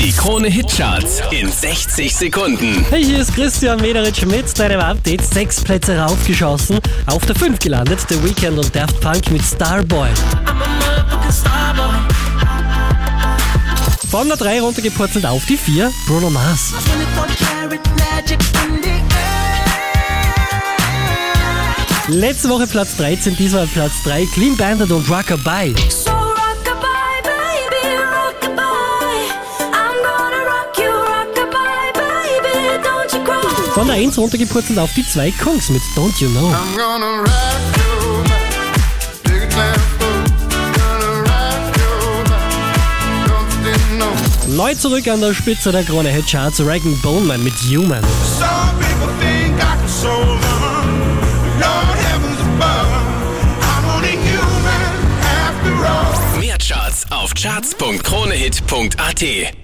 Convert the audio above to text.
Die Krone Hitcharts in 60 Sekunden. Hey, hier ist Christian Mederich mit deinem Update. Sechs Plätze raufgeschossen. Auf der 5 gelandet, The Weeknd und Daft Punk mit Starboy. Von der 3 runtergepurzelt auf die 4, Bruno Mars. Letzte Woche Platz 13, diesmal Platz 3, Clean Bandit und Rockabye. So Von der 1 runtergepurzelt auf die 2, Kungs mit Don't You Know. Neu zurück an der Spitze der Krone Hitcharts, Regan Bowman mit Human. Mehr Charts auf charts.kronehit.at.